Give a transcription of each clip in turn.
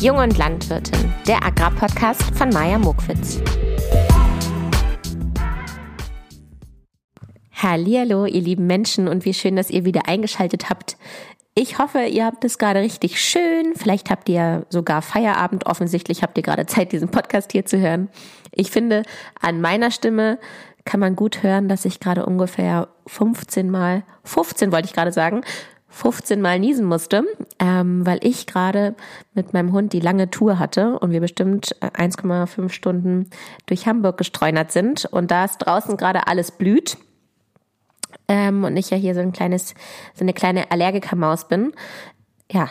Jung und Landwirtin, der Agrarpodcast von Maja Mokwitz. Hallihallo, ihr lieben Menschen und wie schön, dass ihr wieder eingeschaltet habt. Ich hoffe, ihr habt es gerade richtig schön. Vielleicht habt ihr sogar Feierabend. Offensichtlich habt ihr gerade Zeit, diesen Podcast hier zu hören. Ich finde, an meiner Stimme kann man gut hören, dass ich gerade ungefähr 15 Mal, 15 wollte ich gerade sagen, 15 Mal niesen musste, ähm, weil ich gerade mit meinem Hund die lange Tour hatte und wir bestimmt 1,5 äh, Stunden durch Hamburg gestreunert sind und da es draußen gerade alles blüht ähm, und ich ja hier so ein kleines, so eine kleine Allergikermaus bin, ja,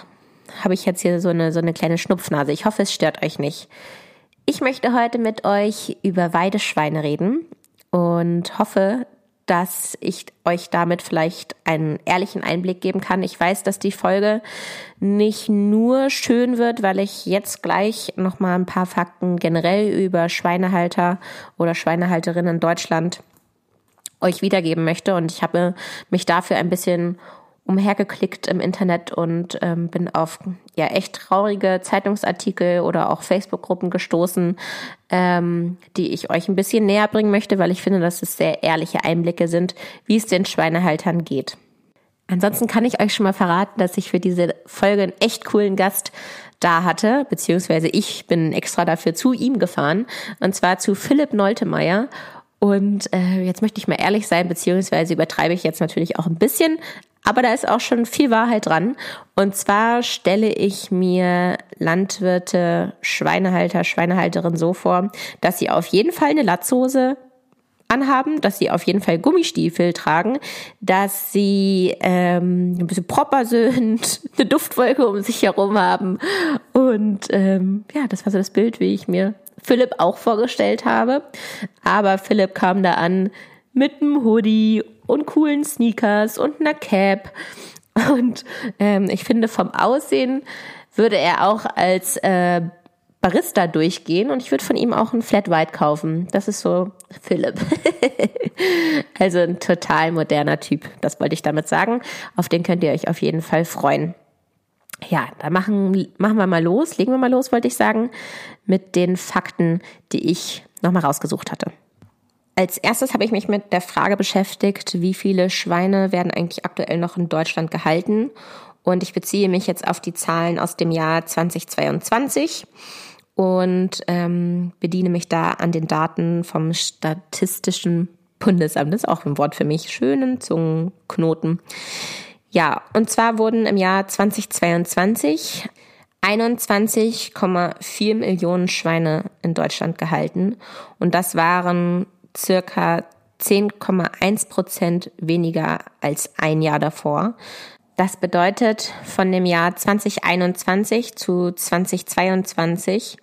habe ich jetzt hier so eine, so eine kleine Schnupfnase. Ich hoffe, es stört euch nicht. Ich möchte heute mit euch über Weideschweine reden und hoffe, dass ich euch damit vielleicht einen ehrlichen Einblick geben kann. Ich weiß, dass die Folge nicht nur schön wird, weil ich jetzt gleich noch mal ein paar Fakten generell über Schweinehalter oder Schweinehalterinnen in Deutschland euch wiedergeben möchte und ich habe mich dafür ein bisschen umhergeklickt im Internet und ähm, bin auf ja echt traurige Zeitungsartikel oder auch Facebook-Gruppen gestoßen, ähm, die ich euch ein bisschen näher bringen möchte, weil ich finde, dass es sehr ehrliche Einblicke sind, wie es den Schweinehaltern geht. Ansonsten kann ich euch schon mal verraten, dass ich für diese Folge einen echt coolen Gast da hatte, beziehungsweise ich bin extra dafür zu ihm gefahren, und zwar zu Philipp Noltemeyer. Und äh, jetzt möchte ich mal ehrlich sein, beziehungsweise übertreibe ich jetzt natürlich auch ein bisschen, aber da ist auch schon viel Wahrheit dran. Und zwar stelle ich mir Landwirte, Schweinehalter, Schweinehalterinnen so vor, dass sie auf jeden Fall eine Latzhose anhaben, dass sie auf jeden Fall Gummistiefel tragen, dass sie ähm, ein bisschen proper sind, eine Duftwolke um sich herum haben. Und ähm, ja, das war so das Bild, wie ich mir Philipp auch vorgestellt habe. Aber Philipp kam da an mit einem Hoodie und coolen Sneakers und einer Cap. Und ähm, ich finde, vom Aussehen würde er auch als äh, Barista durchgehen und ich würde von ihm auch ein Flat White kaufen. Das ist so Philipp. also ein total moderner Typ. Das wollte ich damit sagen. Auf den könnt ihr euch auf jeden Fall freuen. Ja, da machen, machen wir mal los, legen wir mal los, wollte ich sagen, mit den Fakten, die ich nochmal rausgesucht hatte. Als erstes habe ich mich mit der Frage beschäftigt, wie viele Schweine werden eigentlich aktuell noch in Deutschland gehalten. Und ich beziehe mich jetzt auf die Zahlen aus dem Jahr 2022 und ähm, bediene mich da an den Daten vom Statistischen Bundesamt. Das ist auch ein Wort für mich. Schönen Zungenknoten. Ja, und zwar wurden im Jahr 2022 21,4 Millionen Schweine in Deutschland gehalten. Und das waren circa 10,1 Prozent weniger als ein Jahr davor. Das bedeutet, von dem Jahr 2021 zu 2022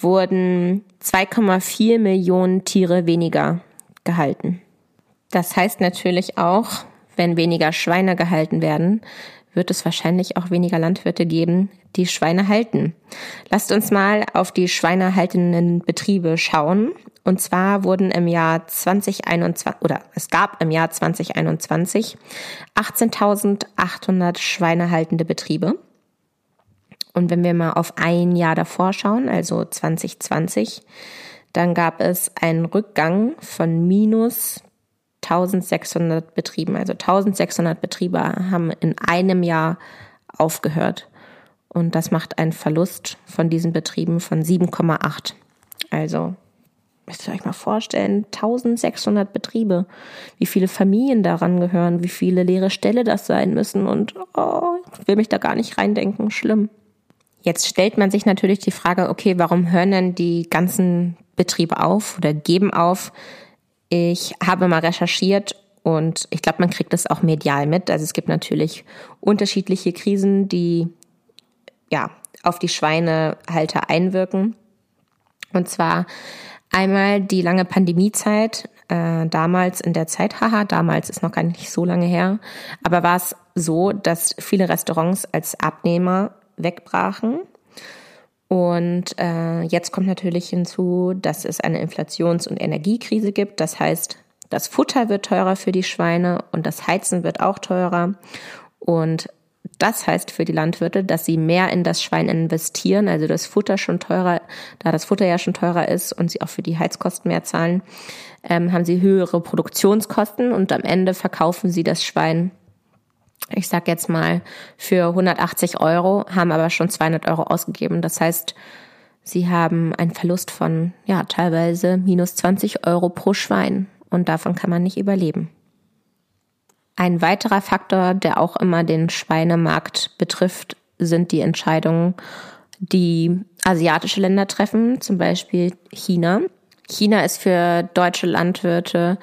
wurden 2,4 Millionen Tiere weniger gehalten. Das heißt natürlich auch, wenn weniger Schweine gehalten werden, wird es wahrscheinlich auch weniger Landwirte geben, die Schweine halten. Lasst uns mal auf die schweinehaltenden Betriebe schauen. Und zwar wurden im Jahr 2021 oder es gab im Jahr 2021 18.800 schweinehaltende Betriebe. Und wenn wir mal auf ein Jahr davor schauen, also 2020, dann gab es einen Rückgang von minus 1600 Betrieben. Also 1600 Betriebe haben in einem Jahr aufgehört. Und das macht einen Verlust von diesen Betrieben von 7,8. Also, müsst ihr euch mal vorstellen, 1600 Betriebe, wie viele Familien daran gehören, wie viele leere Ställe das sein müssen. Und oh, ich will mich da gar nicht reindenken. Schlimm. Jetzt stellt man sich natürlich die Frage, okay, warum hören denn die ganzen Betriebe auf oder geben auf? Ich habe mal recherchiert und ich glaube, man kriegt das auch medial mit. Also es gibt natürlich unterschiedliche Krisen, die ja auf die Schweinehalter einwirken. Und zwar einmal die lange Pandemiezeit, äh, damals in der Zeit, haha, damals ist noch gar nicht so lange her, aber war es so, dass viele Restaurants als Abnehmer wegbrachen und äh, jetzt kommt natürlich hinzu, dass es eine Inflations- und Energiekrise gibt. Das heißt, das Futter wird teurer für die Schweine und das Heizen wird auch teurer. Und Das heißt für die Landwirte, dass sie mehr in das Schwein investieren, also das Futter schon teurer, da das Futter ja schon teurer ist und sie auch für die Heizkosten mehr zahlen, ähm, haben sie höhere Produktionskosten und am Ende verkaufen sie das Schwein, ich sag jetzt mal, für 180 Euro, haben aber schon 200 Euro ausgegeben. Das heißt, sie haben einen Verlust von, ja, teilweise minus 20 Euro pro Schwein und davon kann man nicht überleben. Ein weiterer Faktor, der auch immer den Schweinemarkt betrifft, sind die Entscheidungen, die asiatische Länder treffen, zum Beispiel China. China ist für deutsche Landwirte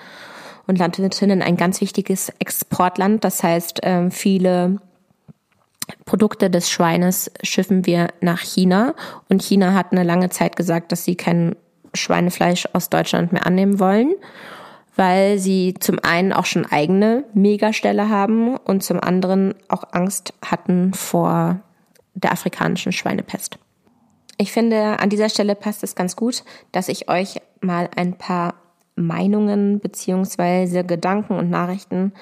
und Landwirtinnen ein ganz wichtiges Exportland. Das heißt, ähm, viele Produkte des Schweines schiffen wir nach China. Und China hat eine lange Zeit gesagt, dass sie kein Schweinefleisch aus Deutschland mehr annehmen wollen weil sie zum einen auch schon eigene Megaställe haben und zum anderen auch Angst hatten vor der afrikanischen Schweinepest. Ich finde, an dieser Stelle passt es ganz gut, dass ich euch mal ein paar Meinungen beziehungsweise Gedanken und Nachrichten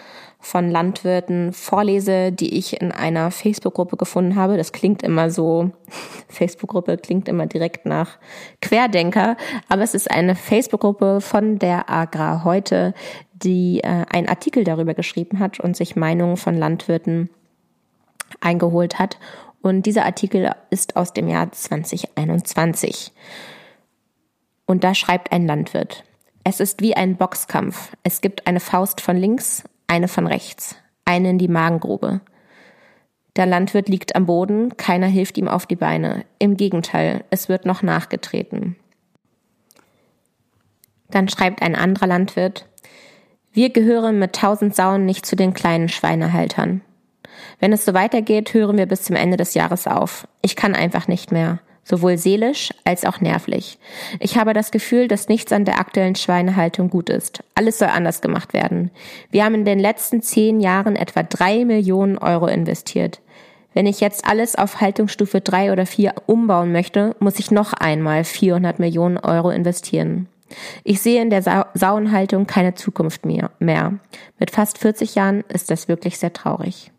von Landwirten vorlese, die ich in einer Facebook-Gruppe gefunden habe. Das klingt immer so, Facebook-Gruppe klingt immer direkt nach Querdenker, aber es ist eine Facebook-Gruppe von der Agrar heute, die äh, einen Artikel darüber geschrieben hat und sich Meinungen von Landwirten eingeholt hat. Und dieser Artikel ist aus dem Jahr 2021. Und da schreibt ein Landwirt. Es ist wie ein Boxkampf. Es gibt eine Faust von links, eine von rechts, eine in die Magengrube. Der Landwirt liegt am Boden, keiner hilft ihm auf die Beine. Im Gegenteil, es wird noch nachgetreten. Dann schreibt ein anderer Landwirt, wir gehören mit tausend Sauen nicht zu den kleinen Schweinehaltern. Wenn es so weitergeht, hören wir bis zum Ende des Jahres auf. Ich kann einfach nicht mehr sowohl seelisch als auch nervlich. Ich habe das Gefühl, dass nichts an der aktuellen Schweinehaltung gut ist. Alles soll anders gemacht werden. Wir haben in den letzten zehn Jahren etwa drei Millionen Euro investiert. Wenn ich jetzt alles auf Haltungsstufe drei oder vier umbauen möchte, muss ich noch einmal 400 Millionen Euro investieren. Ich sehe in der Sa Sauenhaltung keine Zukunft mehr. Mit fast 40 Jahren ist das wirklich sehr traurig.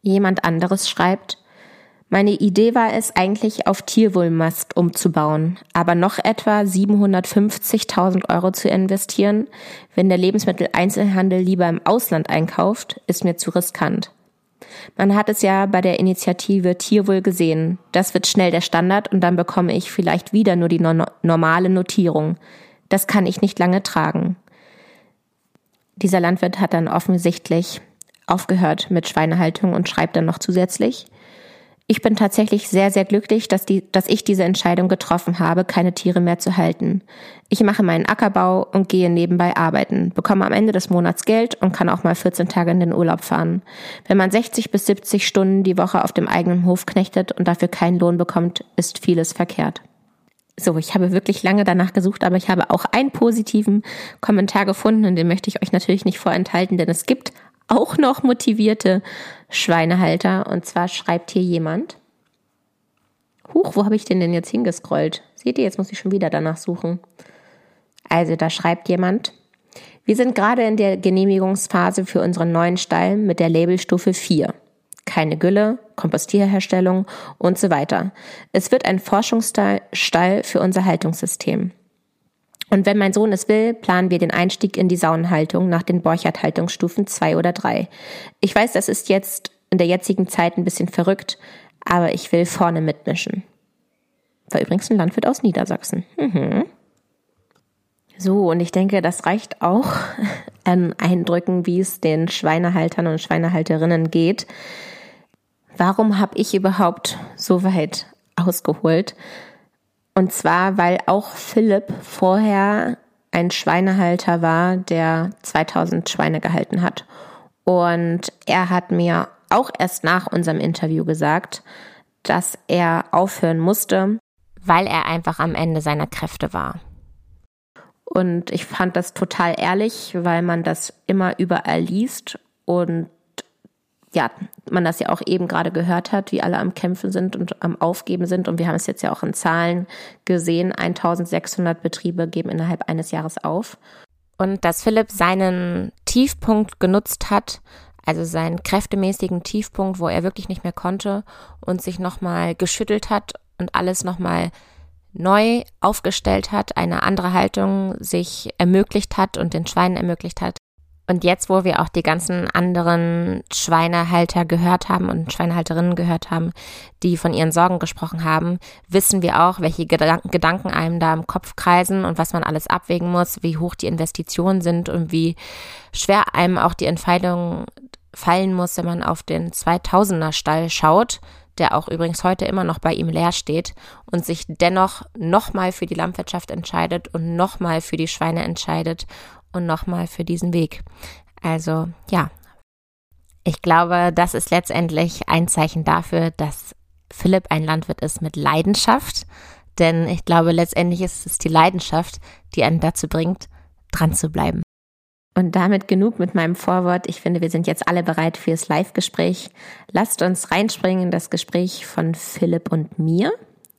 Jemand anderes schreibt, meine Idee war es eigentlich auf Tierwohlmast umzubauen, aber noch etwa 750.000 Euro zu investieren, wenn der Lebensmitteleinzelhandel lieber im Ausland einkauft, ist mir zu riskant. Man hat es ja bei der Initiative Tierwohl gesehen. Das wird schnell der Standard und dann bekomme ich vielleicht wieder nur die no normale Notierung. Das kann ich nicht lange tragen. Dieser Landwirt hat dann offensichtlich aufgehört mit Schweinehaltung und schreibt dann noch zusätzlich, ich bin tatsächlich sehr, sehr glücklich, dass, die, dass ich diese Entscheidung getroffen habe, keine Tiere mehr zu halten. Ich mache meinen Ackerbau und gehe nebenbei arbeiten, bekomme am Ende des Monats Geld und kann auch mal 14 Tage in den Urlaub fahren. Wenn man 60 bis 70 Stunden die Woche auf dem eigenen Hof knechtet und dafür keinen Lohn bekommt, ist vieles verkehrt. So, ich habe wirklich lange danach gesucht, aber ich habe auch einen positiven Kommentar gefunden und den möchte ich euch natürlich nicht vorenthalten, denn es gibt auch noch motivierte Schweinehalter. Und zwar schreibt hier jemand. Huch, wo habe ich den denn jetzt hingescrollt? Seht ihr, jetzt muss ich schon wieder danach suchen. Also da schreibt jemand. Wir sind gerade in der Genehmigungsphase für unseren neuen Stall mit der Labelstufe 4. Keine Gülle, Kompostierherstellung und so weiter. Es wird ein Forschungsstall für unser Haltungssystem. Und wenn mein Sohn es will, planen wir den Einstieg in die Saunenhaltung nach den Borchardt-Haltungsstufen 2 oder 3. Ich weiß, das ist jetzt in der jetzigen Zeit ein bisschen verrückt, aber ich will vorne mitmischen. War übrigens ein Landwirt aus Niedersachsen. Mhm. So, und ich denke, das reicht auch an Eindrücken, wie es den Schweinehaltern und Schweinehalterinnen geht. Warum habe ich überhaupt so weit ausgeholt? Und zwar, weil auch Philipp vorher ein Schweinehalter war, der 2000 Schweine gehalten hat. Und er hat mir auch erst nach unserem Interview gesagt, dass er aufhören musste, weil er einfach am Ende seiner Kräfte war. Und ich fand das total ehrlich, weil man das immer überall liest und ja, man das ja auch eben gerade gehört hat, wie alle am Kämpfen sind und am Aufgeben sind. Und wir haben es jetzt ja auch in Zahlen gesehen. 1600 Betriebe geben innerhalb eines Jahres auf. Und dass Philipp seinen Tiefpunkt genutzt hat, also seinen kräftemäßigen Tiefpunkt, wo er wirklich nicht mehr konnte und sich nochmal geschüttelt hat und alles nochmal neu aufgestellt hat, eine andere Haltung sich ermöglicht hat und den Schweinen ermöglicht hat. Und jetzt, wo wir auch die ganzen anderen Schweinehalter gehört haben und Schweinehalterinnen gehört haben, die von ihren Sorgen gesprochen haben, wissen wir auch, welche Gedanken einem da im Kopf kreisen und was man alles abwägen muss, wie hoch die Investitionen sind und wie schwer einem auch die Entscheidung fallen muss, wenn man auf den 2000er Stall schaut, der auch übrigens heute immer noch bei ihm leer steht und sich dennoch nochmal für die Landwirtschaft entscheidet und nochmal für die Schweine entscheidet und nochmal für diesen Weg. Also ja, ich glaube, das ist letztendlich ein Zeichen dafür, dass Philipp ein Landwirt ist mit Leidenschaft. Denn ich glaube, letztendlich ist es die Leidenschaft, die einen dazu bringt, dran zu bleiben. Und damit genug mit meinem Vorwort. Ich finde, wir sind jetzt alle bereit fürs Live-Gespräch. Lasst uns reinspringen in das Gespräch von Philipp und mir.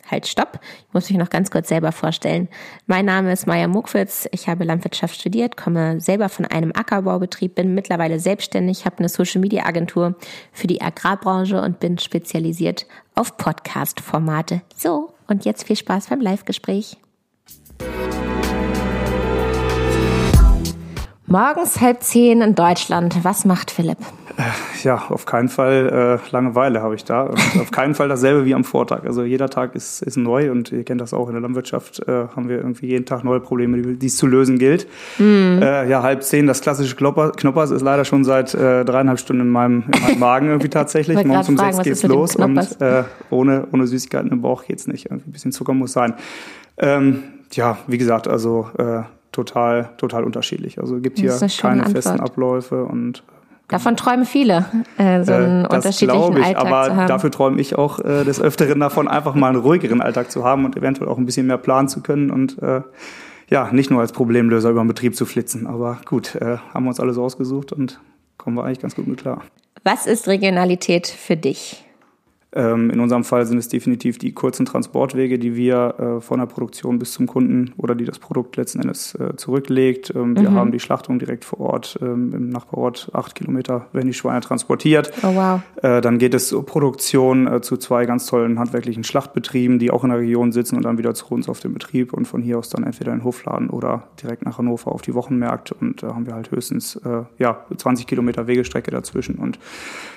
Halt, stopp. Ich muss mich noch ganz kurz selber vorstellen. Mein Name ist Maja Muckwitz. Ich habe Landwirtschaft studiert, komme selber von einem Ackerbaubetrieb, bin mittlerweile selbstständig, habe eine Social-Media-Agentur für die Agrarbranche und bin spezialisiert auf Podcast-Formate. So, und jetzt viel Spaß beim Live-Gespräch. Morgens halb zehn in Deutschland. Was macht Philipp? Äh, ja, auf keinen Fall äh, Langeweile habe ich da. Und auf keinen Fall dasselbe wie am Vortag. Also jeder Tag ist, ist neu und ihr kennt das auch in der Landwirtschaft, äh, haben wir irgendwie jeden Tag neue Probleme, die, es zu lösen gilt. Mm. Äh, ja, halb zehn, das klassische Klopper, Knoppers ist leider schon seit äh, dreieinhalb Stunden in meinem, in meinem Magen irgendwie tatsächlich. Morgens um fragen, sechs geht's los und äh, ohne, ohne Süßigkeiten im Bauch geht's nicht. Irgendwie ein bisschen Zucker muss sein. Ähm, ja, wie gesagt, also äh, total, total unterschiedlich. Also es gibt hier keine Antwort. festen Abläufe und Davon träumen viele, äh, so einen äh, unterschiedlichen ich, Alltag aber zu haben. dafür träume ich auch äh, des Öfteren davon, einfach mal einen ruhigeren Alltag zu haben und eventuell auch ein bisschen mehr planen zu können und äh, ja, nicht nur als Problemlöser über den Betrieb zu flitzen. Aber gut, äh, haben wir uns alles ausgesucht und kommen wir eigentlich ganz gut mit klar. Was ist Regionalität für dich? Ähm, in unserem Fall sind es definitiv die kurzen Transportwege, die wir äh, von der Produktion bis zum Kunden oder die das Produkt letzten Endes äh, zurücklegt. Ähm, wir mhm. haben die Schlachtung direkt vor Ort ähm, im Nachbarort, acht Kilometer werden die Schweine transportiert. Oh, wow. Äh, dann geht es zur Produktion zu zwei ganz tollen handwerklichen Schlachtbetrieben, die auch in der Region sitzen und dann wieder zu uns auf den Betrieb und von hier aus dann entweder in den Hofladen oder direkt nach Hannover auf die Wochenmärkte und da haben wir halt höchstens ja 20 Kilometer Wegestrecke dazwischen und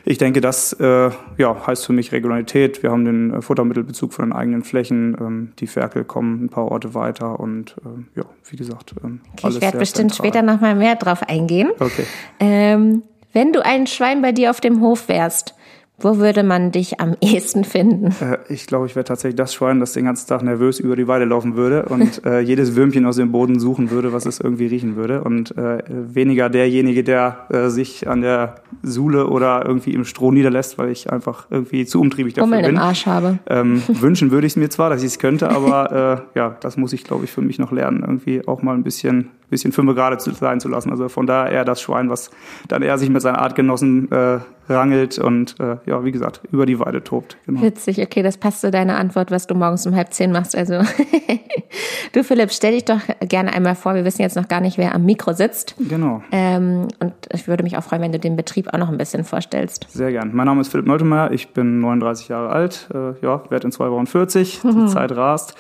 ich denke, das ja heißt für mich Regionalität. Wir haben den äh, Futtermittelbezug von den eigenen Flächen. Ähm, die Ferkel kommen ein paar Orte weiter und ähm, ja, wie gesagt, ähm, okay, Ich werde bestimmt zentral. später nochmal mehr drauf eingehen. Okay. Ähm, wenn du ein Schwein bei dir auf dem Hof wärst, wo würde man dich am ehesten finden? Äh, ich glaube, ich wäre tatsächlich das Schwein, das den ganzen Tag nervös über die Weide laufen würde und äh, jedes Würmchen aus dem Boden suchen würde, was es irgendwie riechen würde. Und äh, weniger derjenige, der äh, sich an der Sule oder irgendwie im Stroh niederlässt, weil ich einfach irgendwie zu umtriebig dafür Hummeln bin. im Arsch habe. Ähm, wünschen würde ich es mir zwar, dass ich es könnte, aber äh, ja, das muss ich, glaube ich, für mich noch lernen, irgendwie auch mal ein bisschen bisschen fünf gerade sein zu lassen. Also von daher eher das Schwein, was dann eher sich mit seinen Artgenossen äh, rangelt und äh, ja, wie gesagt, über die Weide tobt. Genau. Witzig, okay, das passt zu deiner Antwort, was du morgens um halb zehn machst. Also du Philipp, stell dich doch gerne einmal vor, wir wissen jetzt noch gar nicht, wer am Mikro sitzt. Genau. Ähm, und ich würde mich auch freuen, wenn du den Betrieb auch noch ein bisschen vorstellst. Sehr gern. Mein Name ist Philipp Noltemeyer, ich bin 39 Jahre alt, äh, ja, werde in zwei Wochen 40, die Zeit rast.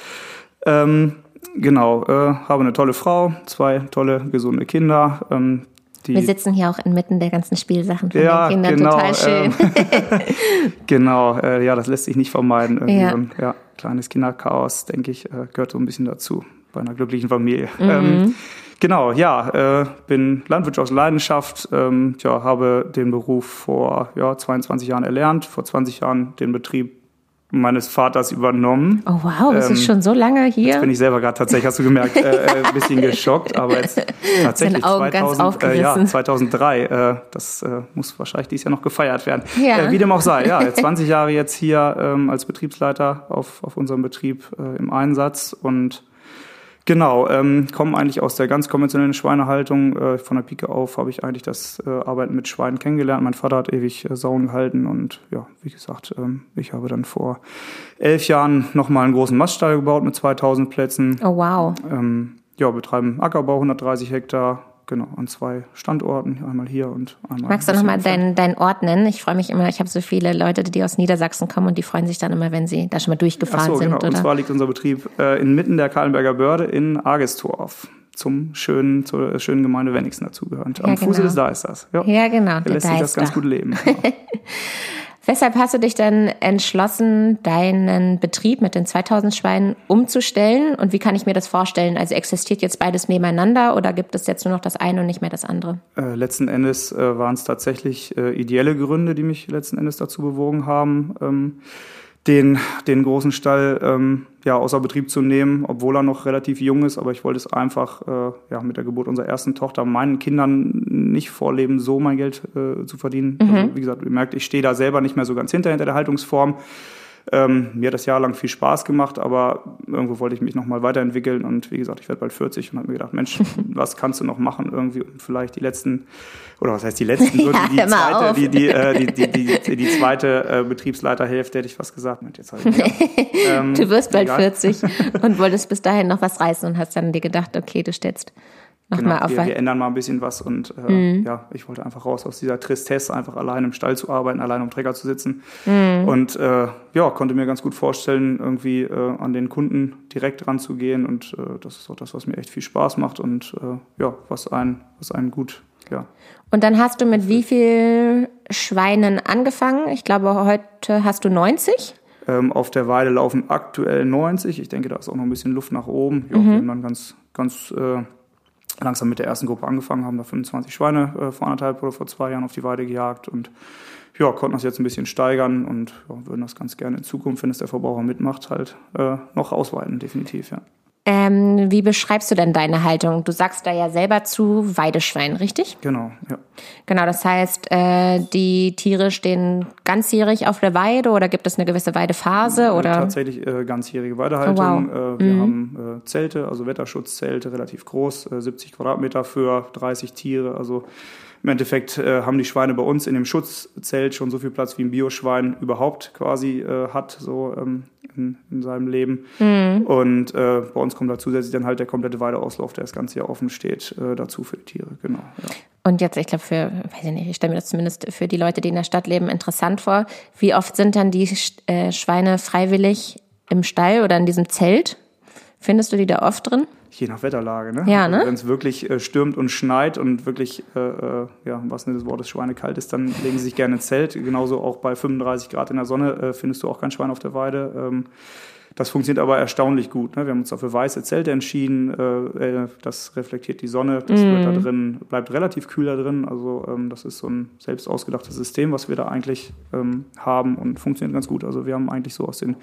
Ähm, genau, äh, habe eine tolle Frau, zwei tolle, gesunde Kinder. Ähm, wir sitzen hier auch inmitten der ganzen Spielsachen von ja, den Kindern, genau, total schön. Ähm, genau, äh, ja, das lässt sich nicht vermeiden. Ja. So ein ja, kleines Kinderchaos, denke ich, äh, gehört so ein bisschen dazu bei einer glücklichen Familie. Mhm. Ähm, genau, ja, äh, bin Landwirt aus Leidenschaft, ähm, ja, habe den Beruf vor ja, 22 Jahren erlernt, vor 20 Jahren den Betrieb meines Vaters übernommen. Oh wow, das ähm, ist schon so lange hier. Jetzt bin ich selber gerade tatsächlich, hast du gemerkt, äh, äh ein bisschen geschockt, aber jetzt tatsächlich Augen 2000, äh, ja, 2003, äh, das äh, muss wahrscheinlich dieses Jahr noch gefeiert werden. Ja. Äh, wie dem auch sei, ja, 20 Jahre jetzt hier ähm, als Betriebsleiter auf, auf unserem Betrieb äh, im Einsatz und Genau, ähm, kommen eigentlich aus der ganz konventionellen Schweinehaltung. Äh, von der Pike auf habe ich eigentlich das äh, Arbeiten mit Schweinen kennengelernt. Mein Vater hat ewig äh, Sauen gehalten und ja, wie gesagt, ähm, ich habe dann vor elf Jahren nochmal einen großen Maststall gebaut mit 2000 Plätzen. Oh wow. Ähm, ja, betreiben Ackerbau 130 Hektar, genau, an zwei Standorten, einmal hier und einmal. Magst du nochmal deinen dein Ort nennen? Ich freue mich immer, ich habe so viele Leute, die aus Niedersachsen kommen und die freuen sich dann immer, wenn sie da schon mal durchgefahren Ach so, genau. sind. Oder? Und zwar liegt unser Betrieb äh, inmitten der Kahlenberger Börde in Argestorf zum schönen, zur schönen Gemeinde Wenigsen dazugehörend. Am ja, genau. Fuße des Deisters. Ja, ja genau. Da lässt sich das ganz gut leben. Genau. Weshalb hast du dich dann entschlossen, deinen Betrieb mit den 2000 Schweinen umzustellen? Und wie kann ich mir das vorstellen? Also existiert jetzt beides nebeneinander oder gibt es jetzt nur noch das eine und nicht mehr das andere? Äh, letzten Endes äh, waren es tatsächlich äh, ideelle Gründe, die mich letzten Endes dazu bewogen haben. Ähm, den, den großen Stall ähm, ja, außer Betrieb zu nehmen, obwohl er noch relativ jung ist. Aber ich wollte es einfach äh, ja, mit der Geburt unserer ersten Tochter meinen Kindern nicht vorleben, so mein Geld äh, zu verdienen. Mhm. Also, wie gesagt, ihr merkt, ich stehe da selber nicht mehr so ganz hinter, hinter der Haltungsform. Ähm, mir hat das jahrelang viel Spaß gemacht, aber irgendwo wollte ich mich nochmal weiterentwickeln und wie gesagt, ich werde bald 40 und habe mir gedacht, Mensch, was kannst du noch machen irgendwie und vielleicht die letzten, oder was heißt die letzten, so ja, die, die, zweite, die, die, äh, die, die, die, die, zweite äh, Betriebsleiterhälfte hätte ich was gesagt. Mensch, jetzt ich, ja. ähm, du wirst bald egal. 40 und wolltest bis dahin noch was reißen und hast dann dir gedacht, okay, du stellst genau, wir, wir, ändern mal ein bisschen was und äh, mhm. ja, ich wollte einfach raus aus dieser Tristesse, einfach allein im Stall zu arbeiten, allein am Trecker zu sitzen mhm. und äh, ja, konnte mir ganz gut vorstellen, irgendwie äh, an den Kunden direkt ranzugehen und äh, das ist auch das, was mir echt viel Spaß macht und äh, ja, was einen, was einen gut, ja. Und dann hast du mit wie viel Schweinen angefangen? Ich glaube, heute hast du 90? Ähm, auf der Weide laufen aktuell 90. Ich denke, da ist auch noch ein bisschen Luft nach oben. Ja, mhm. dann ganz, ganz äh, langsam mit der ersten Gruppe angefangen, haben da 25 Schweine äh, vor anderthalb oder vor zwei Jahren auf die Weide gejagt und ja, konnten das jetzt ein bisschen steigern und ja, würden das ganz gerne in Zukunft, wenn es der Verbraucher mitmacht, halt äh, noch ausweiten, definitiv, ja. Ähm, wie beschreibst du denn deine Haltung? Du sagst da ja selber zu Weideschwein, richtig? Genau, ja. Genau, das heißt, äh, die Tiere stehen ganzjährig auf der Weide oder gibt es eine gewisse Weidephase? Äh, oder? Tatsächlich äh, ganzjährige Weidehaltung. Oh, wow. Äh, wir mhm. haben äh, Zelte, also Wetterschutzzelte, relativ groß, 70 äh, Quadratmeter für 30 Tiere, also im Endeffekt äh, haben die Schweine bei uns in dem Schutzzelt schon so viel Platz wie ein Bioschwein überhaupt quasi äh, hat, so ähm, in, in, seinem Leben. Mhm. Und äh, bei uns kommt da zusätzlich dann halt der komplette Weideauslauf, der das ganze Jahr offen steht, äh, dazu für die Tiere, genau. Ja. Und jetzt, ich glaube, für, weiß ich nicht, ich stelle mir das zumindest für die Leute, die in der Stadt leben, interessant vor. Wie oft sind dann die äh, Schweine freiwillig im Stall oder in diesem Zelt? Findest du die da oft drin? Je nach Wetterlage, ne? Ja, ne? Also Wenn es wirklich äh, stürmt und schneit und wirklich, äh, äh ja, was des Wortes Schweinekalt ist, dann legen sie sich gerne ins Zelt. Genauso auch bei 35 Grad in der Sonne äh, findest du auch kein Schwein auf der Weide. Ähm, das funktioniert aber erstaunlich gut. Ne? Wir haben uns dafür weiße Zelte entschieden. Äh, äh, das reflektiert die Sonne. Das mm. wird da drin, bleibt relativ kühl da drin. Also ähm, das ist so ein selbst ausgedachtes System, was wir da eigentlich ähm, haben und funktioniert ganz gut. Also wir haben eigentlich so aus den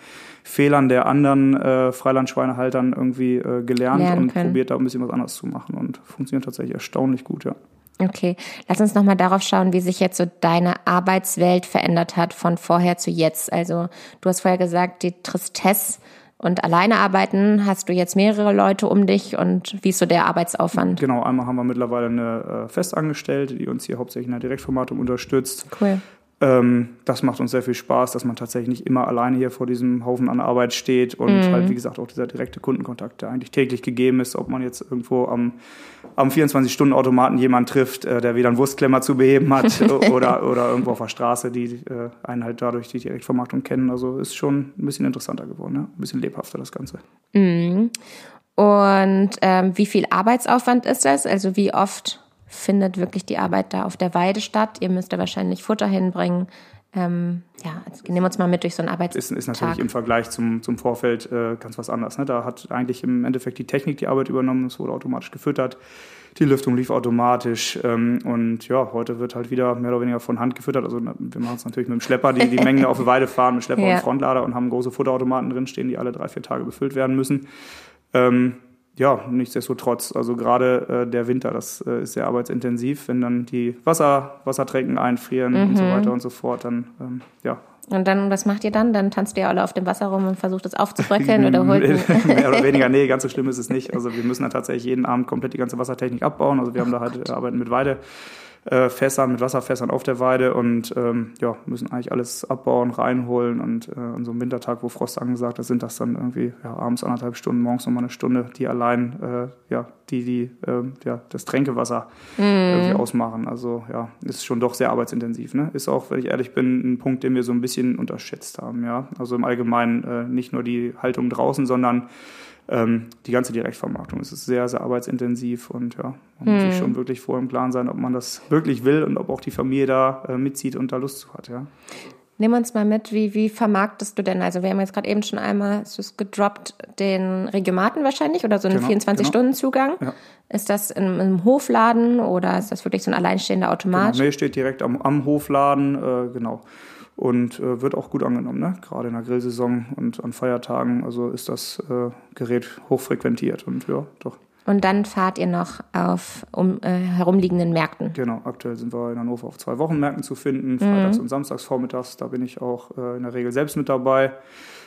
Fehlern der anderen äh, Freilandschweinehaltern irgendwie äh, gelernt und probiert da ein bisschen was anderes zu machen und funktioniert tatsächlich erstaunlich gut, ja. Okay, lass uns nochmal darauf schauen, wie sich jetzt so deine Arbeitswelt verändert hat von vorher zu jetzt. Also du hast vorher gesagt, die Tristesse und alleine arbeiten, hast du jetzt mehrere Leute um dich und wie ist so der Arbeitsaufwand? Genau, einmal haben wir mittlerweile eine äh, Festangestellte, die uns hier hauptsächlich in der Direktvermarktung unterstützt. Cool. Ähm, das macht uns sehr viel Spaß, dass man tatsächlich nicht immer alleine hier vor diesem Haufen an Arbeit steht und mhm. halt, wie gesagt, auch dieser direkte Kundenkontakt, der eigentlich täglich gegeben ist, ob man jetzt irgendwo am, am 24-Stunden-Automaten jemanden trifft, äh, der wieder einen Wurstklemmer zu beheben hat oder, oder irgendwo auf der Straße, die äh, einen halt dadurch die Direktvermarktung kennen. Also ist schon ein bisschen interessanter geworden, ja? ein bisschen lebhafter das Ganze. Mhm. Und ähm, wie viel Arbeitsaufwand ist das? Also wie oft findet wirklich die Arbeit da auf der Weide statt. Ihr müsst da wahrscheinlich Futter hinbringen. Ähm, ja, also nehmen wir uns mal mit durch so einen Arbeitstag. Ist, ist natürlich im Vergleich zum, zum Vorfeld äh, ganz was anderes. Ne? Da hat eigentlich im Endeffekt die Technik die Arbeit übernommen, es wurde automatisch gefüttert, die Lüftung lief automatisch ähm, und ja, heute wird halt wieder mehr oder weniger von Hand gefüttert. Also wir machen es natürlich mit dem Schlepper, die die Mengen auf die Weide fahren, mit Schlepper ja. und Frontlader und haben große Futterautomaten drinstehen, die alle drei, vier Tage befüllt werden müssen. Ähm, ja, nichtsdestotrotz, also gerade äh, der Winter, das äh, ist sehr arbeitsintensiv, wenn dann die Wasser, Wassertränken einfrieren mhm. und so mhm. weiter und so fort, dann ähm, ja. Und dann, was macht ihr dann? Dann tanzt ihr alle auf dem Wasser rum und versucht es aufzubröckeln oder holt Mehr oder weniger, nee, ganz so schlimm ist es nicht. Also wir müssen dann tatsächlich jeden Abend komplett die ganze Wassertechnik abbauen. Also wir haben da halt, arbeiten mit Weide. Äh, Fässern, mit Wasserfässern auf der Weide und ähm, ja, müssen eigentlich alles abbauen, reinholen und äh, an so einem Wintertag, wo Frost angesagt ist, sind das dann irgendwie ja, abends anderthalb Stunden, morgens nochmal eine Stunde, die allein äh, ja, die, die äh, ja, das Tränkewasser mm. irgendwie ausmachen. Also ja, ist schon doch sehr arbeitsintensiv. Ne? Ist auch, wenn ich ehrlich bin, ein Punkt, den wir so ein bisschen unterschätzt haben. Ja? Also im Allgemeinen äh, nicht nur die Haltung draußen, sondern ähm, die ganze Direktvermarktung. Es ist sehr, sehr arbeitsintensiv und ja, man hm. muss sich hm. schon wirklich vor im Plan sein, ob man das wirklich will und ob auch die Familie da äh, mitzieht und da Lust zu hat, ja. Nimm uns mal mit, wie, wie vermarktest du denn? Also wir haben jetzt gerade eben schon einmal, es gedroppt, den Regiomaten wahrscheinlich oder so einen genau, 24-Stunden-Zugang. Genau. Ja. Ist das im, im, Hofladen oder ist das wirklich so ein alleinstehender Automat? Genau, nee, steht direkt am, am Hofladen, äh, genau und äh, wird auch gut angenommen, ne? gerade in der Grillsaison und an Feiertagen. Also ist das äh, Gerät hochfrequentiert und ja, doch. Und dann fahrt ihr noch auf um, äh, herumliegenden Märkten. Genau, aktuell sind wir in Hannover auf zwei Wochenmärkten zu finden, mhm. freitags und samstags vormittags. Da bin ich auch äh, in der Regel selbst mit dabei.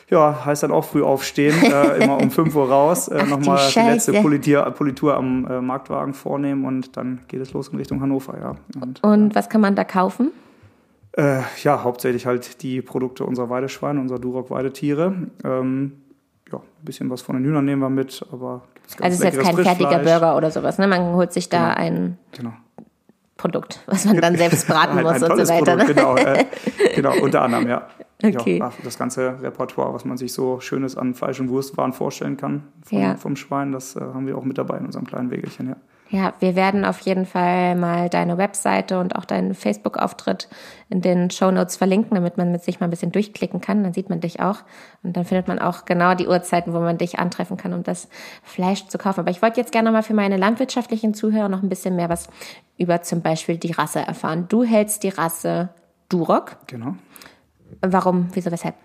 Ja, heißt dann auch früh aufstehen, äh, immer um 5 Uhr raus, äh, nochmal die, die, letzte Politur, Politur am Marktwagen vornehmen und dann geht es los in Richtung Hannover, ja. Und, und was kann man da kaufen? Äh, ja, hauptsächlich halt die Produkte unserer Weideschweine, unserer Duroc-Weidetiere. Ähm, ja, ein bisschen was von den Hühnern nehmen wir mit, aber Also es ist jetzt kein fertiger Burger oder sowas, ne? Man holt sich da genau. ein genau. Produkt, was man dann selbst braten muss ein, ein und so weiter. Produkt, ne? genau, äh, genau, unter anderem, ja. Okay. Ja, das ganze Repertoire, was man sich so Schönes an Fleisch- und Wurstwaren vorstellen kann vom, ja. vom Schwein, das äh, haben wir auch mit dabei in unserem kleinen Wägelchen, ja. Ja, wir werden auf jeden Fall mal deine Webseite und auch deinen Facebook-Auftritt in den Show Notes verlinken, damit man mit sich mal ein bisschen durchklicken kann. Dann sieht man dich auch und dann findet man auch genau die Uhrzeiten, wo man dich antreffen kann, um das Fleisch zu kaufen. Aber ich wollte jetzt gerne mal für meine landwirtschaftlichen Zuhörer noch ein bisschen mehr was über zum Beispiel die Rasse erfahren. Du hältst die Rasse Duroc. Genau. Warum? Wieso? Weshalb?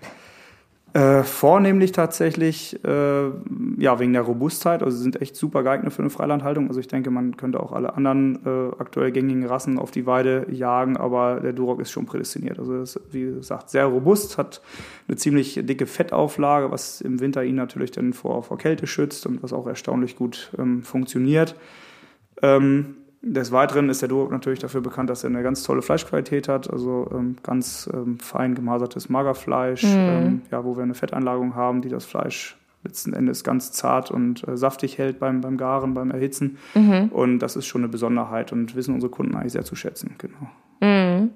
Äh, vornehmlich tatsächlich äh, ja wegen der Robustheit, also sie sind echt super geeignet für eine Freilandhaltung. Also ich denke, man könnte auch alle anderen äh, aktuell gängigen Rassen auf die Weide jagen, aber der Duroc ist schon prädestiniert. Also ist, wie gesagt, sehr robust, hat eine ziemlich dicke Fettauflage, was im Winter ihn natürlich dann vor, vor Kälte schützt und was auch erstaunlich gut ähm, funktioniert. Ähm, des Weiteren ist der Duroc natürlich dafür bekannt, dass er eine ganz tolle Fleischqualität hat, also ähm, ganz ähm, fein gemasertes Magerfleisch, mhm. ähm, ja, wo wir eine Fetteinlagerung haben, die das Fleisch letzten Endes ganz zart und äh, saftig hält beim, beim Garen, beim Erhitzen. Mhm. Und das ist schon eine Besonderheit und wissen unsere Kunden eigentlich sehr zu schätzen, genau. Mhm.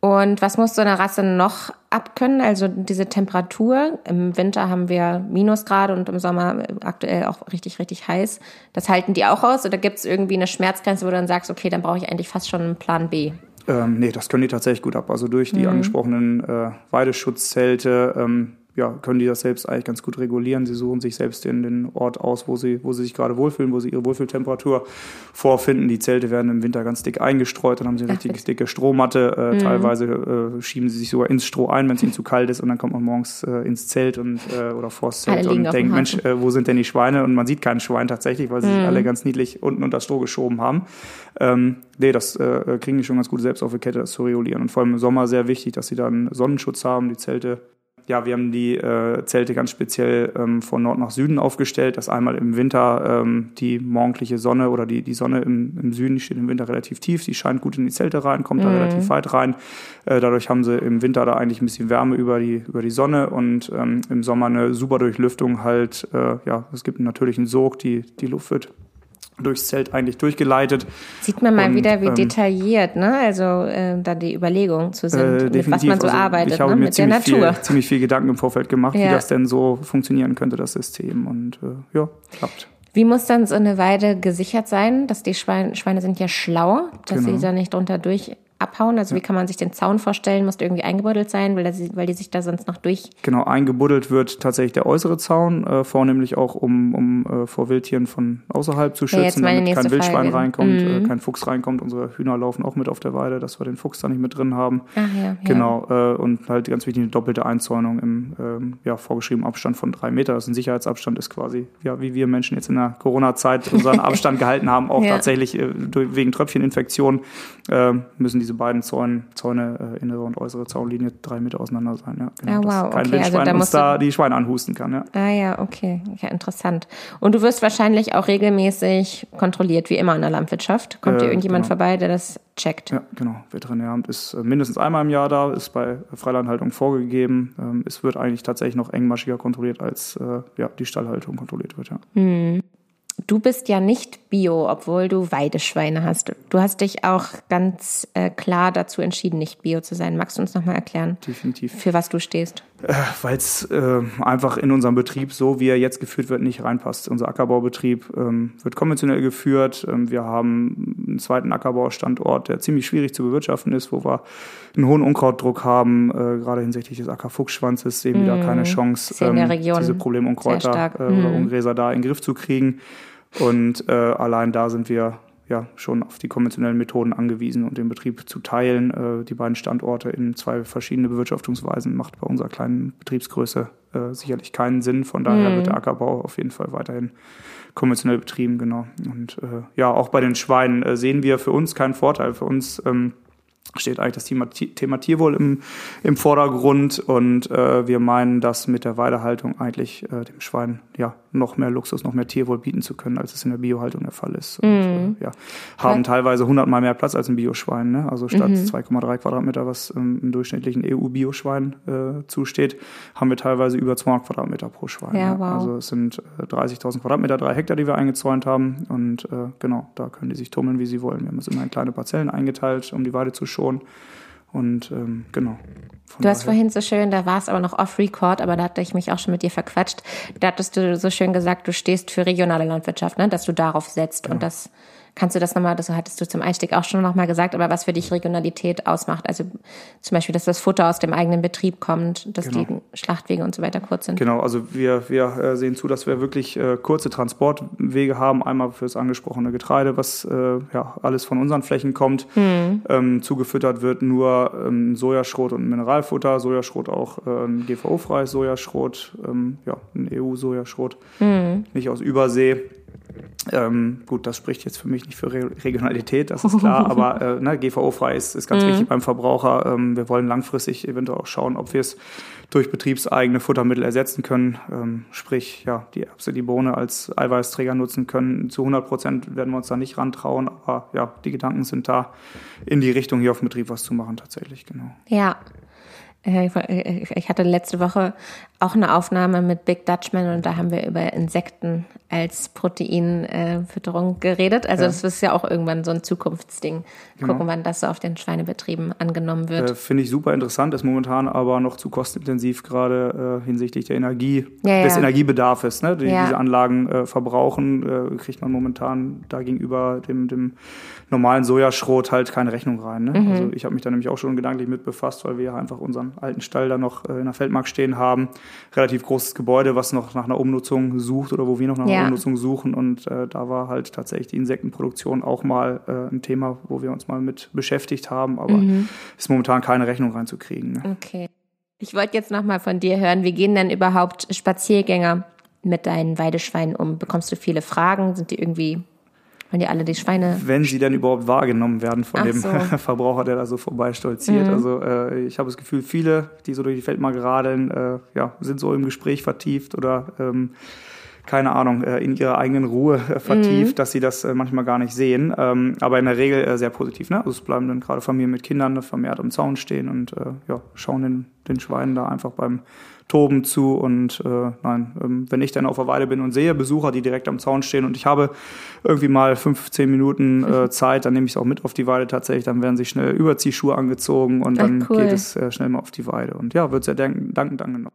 Und was muss so eine Rasse noch abkönnen? Also diese Temperatur. Im Winter haben wir Minusgrade und im Sommer aktuell auch richtig, richtig heiß. Das halten die auch aus? Oder gibt es irgendwie eine Schmerzgrenze, wo du dann sagst, okay, dann brauche ich eigentlich fast schon einen Plan B? Ähm, nee, das können die tatsächlich gut ab. Also durch die mhm. angesprochenen äh, Weideschutzzelte ähm, ja, können die das selbst eigentlich ganz gut regulieren. Sie suchen sich selbst den, den Ort aus, wo sie, wo sie sich gerade wohlfühlen, wo sie ihre Wohlfühltemperatur vorfinden. Die Zelte werden im Winter ganz dick eingestreut, dann haben sie eine richtig dicke Strohmatte. Äh, mhm. Teilweise äh, schieben sie sich sogar ins Stroh ein, wenn es ihnen zu kalt ist und dann kommt man morgens äh, ins Zelt und, äh, oder vors Zelt und denkt, Mensch, äh, wo sind denn die Schweine? Und man sieht kein Schwein tatsächlich, weil sie mhm. sich alle ganz niedlich unten unter das Stroh geschoben haben. Ähm, nee, das äh, kriegen die schon ganz gut selbst auf die Kette, das zu regulieren. Und vor allem im Sommer sehr wichtig, dass sie dann Sonnenschutz haben, die Zelte ja, wir haben die äh, Zelte ganz speziell ähm, von Nord nach Süden aufgestellt, dass einmal im Winter ähm, die morgendliche Sonne oder die, die Sonne im, im Süden, die steht im Winter relativ tief, die scheint gut in die Zelte rein, kommt mhm. da relativ weit rein. Äh, dadurch haben sie im Winter da eigentlich ein bisschen Wärme über die, über die Sonne und ähm, im Sommer eine super Durchlüftung halt, äh, ja, es gibt einen natürlichen Sog, die, die Luft wird durchs Zelt eigentlich durchgeleitet. Sieht man mal und, wieder, wie ähm, detailliert, ne? Also äh, da die Überlegungen zu sind, äh, mit was man so also, arbeitet, ich habe ne? mir mit der Natur. Viel, ziemlich viel Gedanken im Vorfeld gemacht, ja. wie das denn so funktionieren könnte, das System. Und äh, ja, klappt. Wie muss dann so eine Weide gesichert sein? Dass die Schweine, Schweine sind ja schlau, dass genau. sie da nicht drunter durch abhauen? Also wie kann man sich den Zaun vorstellen? Muss der irgendwie eingebuddelt sein, weil, das, weil die sich da sonst noch durch... Genau, eingebuddelt wird tatsächlich der äußere Zaun, äh, vornehmlich auch um, um äh, vor Wildtieren von außerhalb zu schützen, ja, damit kein Wildschwein Frage. reinkommt, äh, mhm. äh, kein Fuchs reinkommt. Unsere Hühner laufen auch mit auf der Weide, dass wir den Fuchs da nicht mit drin haben. Ach ja, ja. Genau, äh, und halt ganz wichtig eine doppelte Einzäunung im ähm, ja, vorgeschriebenen Abstand von drei Meter. Das ist ein Sicherheitsabstand, ist quasi, ja, wie wir Menschen jetzt in der Corona-Zeit unseren Abstand gehalten haben, auch ja. tatsächlich äh, durch, wegen Tröpfcheninfektion äh, müssen diese diese beiden Zäune, Zäune äh, innere und äußere Zaunlinie, drei Meter auseinander sein. Ja, genau, ah, wow, kein okay. Wildschwein also da uns da die Schweine anhusten kann. Ja. Ah ja, okay, ja, interessant. Und du wirst wahrscheinlich auch regelmäßig kontrolliert, wie immer in der Landwirtschaft. Kommt äh, dir irgendjemand genau. vorbei, der das checkt? Ja, genau. Veterinäramt ist äh, mindestens einmal im Jahr da, ist bei Freilandhaltung vorgegeben. Ähm, es wird eigentlich tatsächlich noch engmaschiger kontrolliert, als äh, ja, die Stallhaltung kontrolliert wird. Ja. Hm. Du bist ja nicht Bio, obwohl du Weideschweine hast. Du hast dich auch ganz äh, klar dazu entschieden, nicht Bio zu sein. Magst du uns nochmal erklären, Definitiv. für was du stehst? Äh, Weil es äh, einfach in unserem Betrieb, so wie er jetzt geführt wird, nicht reinpasst. Unser Ackerbaubetrieb ähm, wird konventionell geführt. Ähm, wir haben einen zweiten Ackerbaustandort, der ziemlich schwierig zu bewirtschaften ist, wo wir einen hohen Unkrautdruck haben, äh, gerade hinsichtlich des Ackerfuchsschwanzes sehen wir da keine mhm. Chance, ähm, diese Problemunkräuter äh, oder mm. Ungräser da in den Griff zu kriegen. Und äh, allein da sind wir ja schon auf die konventionellen Methoden angewiesen und den Betrieb zu teilen. Äh, die beiden Standorte in zwei verschiedene Bewirtschaftungsweisen macht bei unserer kleinen Betriebsgröße äh, sicherlich keinen Sinn. Von daher mhm. wird der Ackerbau auf jeden Fall weiterhin konventionell betrieben, genau. Und äh, ja, auch bei den Schweinen äh, sehen wir für uns keinen Vorteil. Für uns ähm, steht eigentlich das Thema, Thema Tierwohl im, im Vordergrund und äh, wir meinen, dass mit der Weidehaltung eigentlich äh, dem Schwein ja noch mehr Luxus, noch mehr Tierwohl bieten zu können, als es in der Biohaltung der Fall ist. Und, mm. äh, ja, haben ja. teilweise 100 mal mehr Platz als ein Bioschwein, ne? also statt mhm. 2,3 Quadratmeter, was ähm, im durchschnittlichen EU-Bioschwein äh, zusteht, haben wir teilweise über 200 Quadratmeter pro Schwein. Ja, ne? wow. Also es sind äh, 30.000 Quadratmeter, drei Hektar, die wir eingezäunt haben und äh, genau, da können die sich tummeln, wie sie wollen. Wir haben es immer in kleine Parzellen eingeteilt, um die Weide zu schonen und ähm, genau. Du hast vorhin so schön, da war es aber noch off-Record, aber da hatte ich mich auch schon mit dir verquatscht. Da hattest du so schön gesagt, du stehst für regionale Landwirtschaft, ne? dass du darauf setzt genau. und das Kannst du das nochmal, das hattest du zum Einstieg auch schon nochmal gesagt, aber was für dich Regionalität ausmacht? Also zum Beispiel, dass das Futter aus dem eigenen Betrieb kommt, dass genau. die Schlachtwege und so weiter kurz sind. Genau, also wir, wir äh, sehen zu, dass wir wirklich äh, kurze Transportwege haben. Einmal fürs angesprochene Getreide, was äh, ja alles von unseren Flächen kommt. Mhm. Ähm, zugefüttert wird nur ähm, Sojaschrot und Mineralfutter. Sojaschrot auch äh, ein GVO-freies Sojaschrot, ähm, ja, ein EU-Sojaschrot, mhm. nicht aus Übersee. Ähm, gut, das spricht jetzt für mich nicht für Re Regionalität, das ist klar, aber äh, ne, GVO-frei ist, ist ganz mhm. wichtig beim Verbraucher. Ähm, wir wollen langfristig eventuell auch schauen, ob wir es durch betriebseigene Futtermittel ersetzen können, ähm, sprich ja die Erbse, die Bohne als Eiweißträger nutzen können. Zu 100 Prozent werden wir uns da nicht rantrauen, aber ja, die Gedanken sind da, in die Richtung hier auf dem Betrieb was zu machen tatsächlich, genau. Ja, äh, ich hatte letzte Woche auch eine Aufnahme mit Big Dutchman und da haben wir über Insekten als Proteinfütterung geredet. Also ja. das ist ja auch irgendwann so ein Zukunftsding. Genau. Gucken, wann das so auf den Schweinebetrieben angenommen wird. Äh, Finde ich super interessant, ist momentan aber noch zu kostenintensiv, gerade äh, hinsichtlich der Energie, ja, des Energiebedarfs, ne, die diese Anlagen äh, verbrauchen, äh, kriegt man momentan da gegenüber dem, dem normalen Sojaschrot halt keine Rechnung rein. Ne? Mhm. Also ich habe mich da nämlich auch schon gedanklich mit befasst, weil wir ja einfach unseren alten Stall da noch in der Feldmark stehen haben relativ großes Gebäude, was noch nach einer Umnutzung sucht oder wo wir noch nach einer ja. Umnutzung suchen. Und äh, da war halt tatsächlich die Insektenproduktion auch mal äh, ein Thema, wo wir uns mal mit beschäftigt haben. Aber mhm. ist momentan keine Rechnung reinzukriegen. Ne? Okay. Ich wollte jetzt noch mal von dir hören, wie gehen denn überhaupt Spaziergänger mit deinen Weideschweinen um? Bekommst du viele Fragen? Sind die irgendwie wenn die alle die Schweine. Wenn sie denn überhaupt wahrgenommen werden von Ach dem so. Verbraucher, der da so vorbeistolziert. Mhm. Also äh, ich habe das Gefühl, viele, die so durch die Feldmark radeln, äh, ja, sind so im Gespräch vertieft oder ähm, keine Ahnung, äh, in ihrer eigenen Ruhe äh, vertieft, mhm. dass sie das äh, manchmal gar nicht sehen. Ähm, aber in der Regel sehr positiv. Ne? Also es bleiben dann gerade Familien mit Kindern vermehrt am Zaun stehen und ja, schauen den, den Schweinen da einfach beim Toben zu. Und äh, nein, ähm, wenn ich dann auf der Weide bin und sehe Besucher, die direkt am Zaun stehen und ich habe irgendwie mal 15 Minuten äh, Zeit, dann nehme ich es auch mit auf die Weide tatsächlich. Dann werden sich schnell Überziehschuhe angezogen und dann Ach, cool. geht es äh, schnell mal auf die Weide. Und ja, wird sehr dankend angenommen.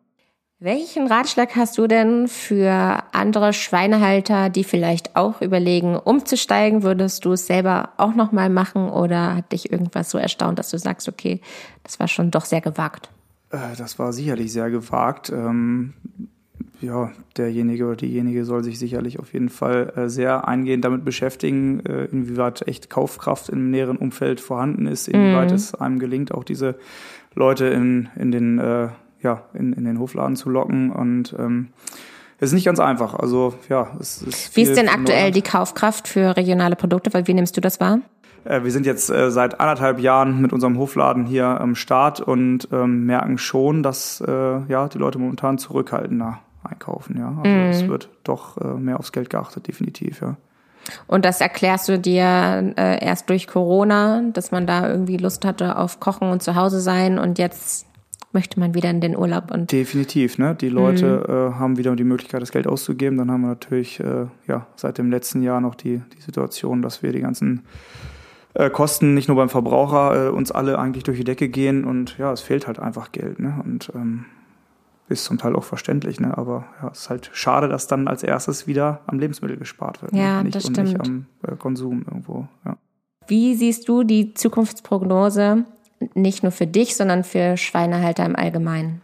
Welchen Ratschlag hast du denn für andere Schweinehalter, die vielleicht auch überlegen, umzusteigen? Würdest du es selber auch nochmal machen oder hat dich irgendwas so erstaunt, dass du sagst, okay, das war schon doch sehr gewagt? Äh, das war sicherlich sehr gewagt. Ähm, ja, derjenige oder diejenige soll sich sicherlich auf jeden Fall äh, sehr eingehend damit beschäftigen, äh, inwieweit echt Kaufkraft im näheren Umfeld vorhanden ist, inwieweit mm. es einem gelingt, auch diese Leute in, in den ja, in, in den Hofladen zu locken und ähm, es ist nicht ganz einfach. Also ja, es ist Wie ist denn aktuell die Kaufkraft für regionale Produkte? Weil wie nimmst du das wahr? Äh, wir sind jetzt äh, seit anderthalb Jahren mit unserem Hofladen hier am Start und ähm, merken schon, dass äh, ja die Leute momentan zurückhaltender einkaufen. Ja, also mm. es wird doch äh, mehr aufs Geld geachtet, definitiv. Ja. Und das erklärst du dir erst durch Corona, dass man da irgendwie Lust hatte auf Kochen und zu Hause sein und jetzt möchte man wieder in den Urlaub und definitiv ne die Leute mhm. äh, haben wieder die Möglichkeit das Geld auszugeben dann haben wir natürlich äh, ja seit dem letzten Jahr noch die die Situation dass wir die ganzen äh, Kosten nicht nur beim Verbraucher äh, uns alle eigentlich durch die Decke gehen und ja, es fehlt halt einfach Geld. Ne? Und ähm, ist zum Teil auch verständlich, ne? aber ja, es ist halt schade, dass dann als erstes wieder am Lebensmittel gespart wird. Ne? Ja, nicht, das stimmt. Und nicht am äh, Konsum irgendwo. Ja. Wie siehst du die Zukunftsprognose nicht nur für dich, sondern für Schweinehalter im Allgemeinen?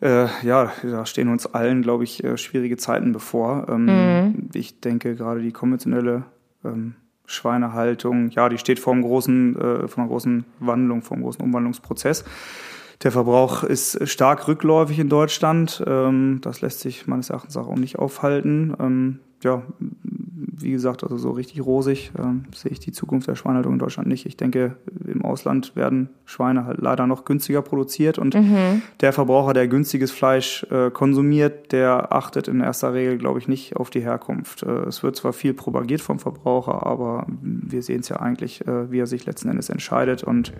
Äh, ja, da stehen uns allen, glaube ich, äh, schwierige Zeiten bevor. Ähm, mhm. Ich denke, gerade die konventionelle ähm, Schweinehaltung, ja, die steht vor einem großen, äh, vor einer großen Wandlung, vor einem großen Umwandlungsprozess. Der Verbrauch ist stark rückläufig in Deutschland. Ähm, das lässt sich meines Erachtens auch nicht aufhalten. Ähm, ja, wie gesagt, also so richtig rosig äh, sehe ich die Zukunft der Schweinehaltung in Deutschland nicht. Ich denke, im Ausland werden Schweine halt leider noch günstiger produziert und mhm. der Verbraucher, der günstiges Fleisch äh, konsumiert, der achtet in erster Regel, glaube ich, nicht auf die Herkunft. Äh, es wird zwar viel propagiert vom Verbraucher, aber wir sehen es ja eigentlich, äh, wie er sich letzten Endes entscheidet und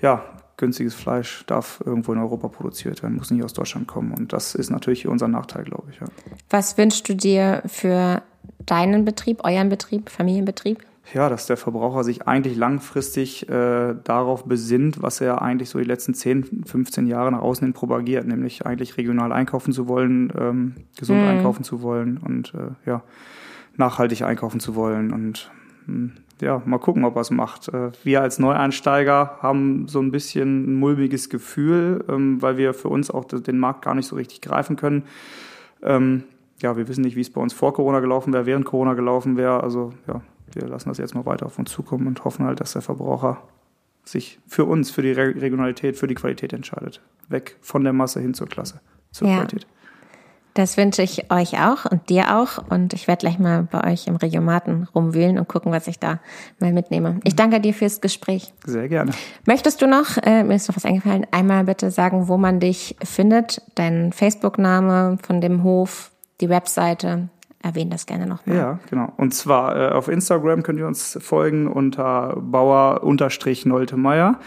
ja, günstiges Fleisch darf irgendwo in Europa produziert werden, muss nicht aus Deutschland kommen. Und das ist natürlich unser Nachteil, glaube ich. Ja. Was wünschst du dir für deinen Betrieb, euren Betrieb, Familienbetrieb? Ja, dass der Verbraucher sich eigentlich langfristig äh, darauf besinnt, was er eigentlich so die letzten 10, 15 Jahre nach außen hin propagiert, nämlich eigentlich regional einkaufen zu wollen, ähm, gesund mhm. einkaufen zu wollen und äh, ja, nachhaltig einkaufen zu wollen. Und hm, ja, mal gucken, ob er es macht. Äh, wir als Neueinsteiger haben so ein bisschen ein mulmiges Gefühl, ähm, weil wir für uns auch den Markt gar nicht so richtig greifen können. Ja, wir wissen nicht, wie es bei uns vor Corona gelaufen wäre, während Corona gelaufen wäre. Also ja, wir lassen das jetzt mal weiter auf uns zukommen und hoffen halt, dass der Verbraucher sich für uns, für die Regionalität, für die Qualität entscheidet. Weg von der Masse hin zur Klasse, zur ja. Qualität. Das wünsche ich euch auch und dir auch. Und ich werde gleich mal bei euch im Regiomaten rumwühlen und gucken, was ich da mal mitnehme. Ich danke dir fürs Gespräch. Sehr gerne. Möchtest du noch, äh, mir ist noch was eingefallen, einmal bitte sagen, wo man dich findet, dein Facebook-Name von dem Hof, die Webseite, erwähne das gerne nochmal. Ja, genau. Und zwar äh, auf Instagram könnt ihr uns folgen unter Bauer-Noltemeier.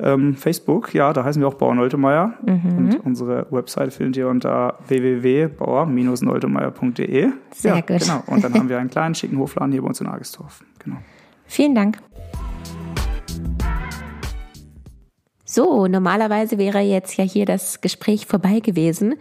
Ähm, Facebook, ja, da heißen wir auch Bauer Noltemeier. Mhm. Und unsere Website findet ihr unter www.bauer-noltemeier.de. Sehr ja, gut. Genau. Und dann haben wir einen kleinen schicken Hofladen hier bei uns in Agestorf. Genau. Vielen Dank. So, normalerweise wäre jetzt ja hier das Gespräch vorbei gewesen.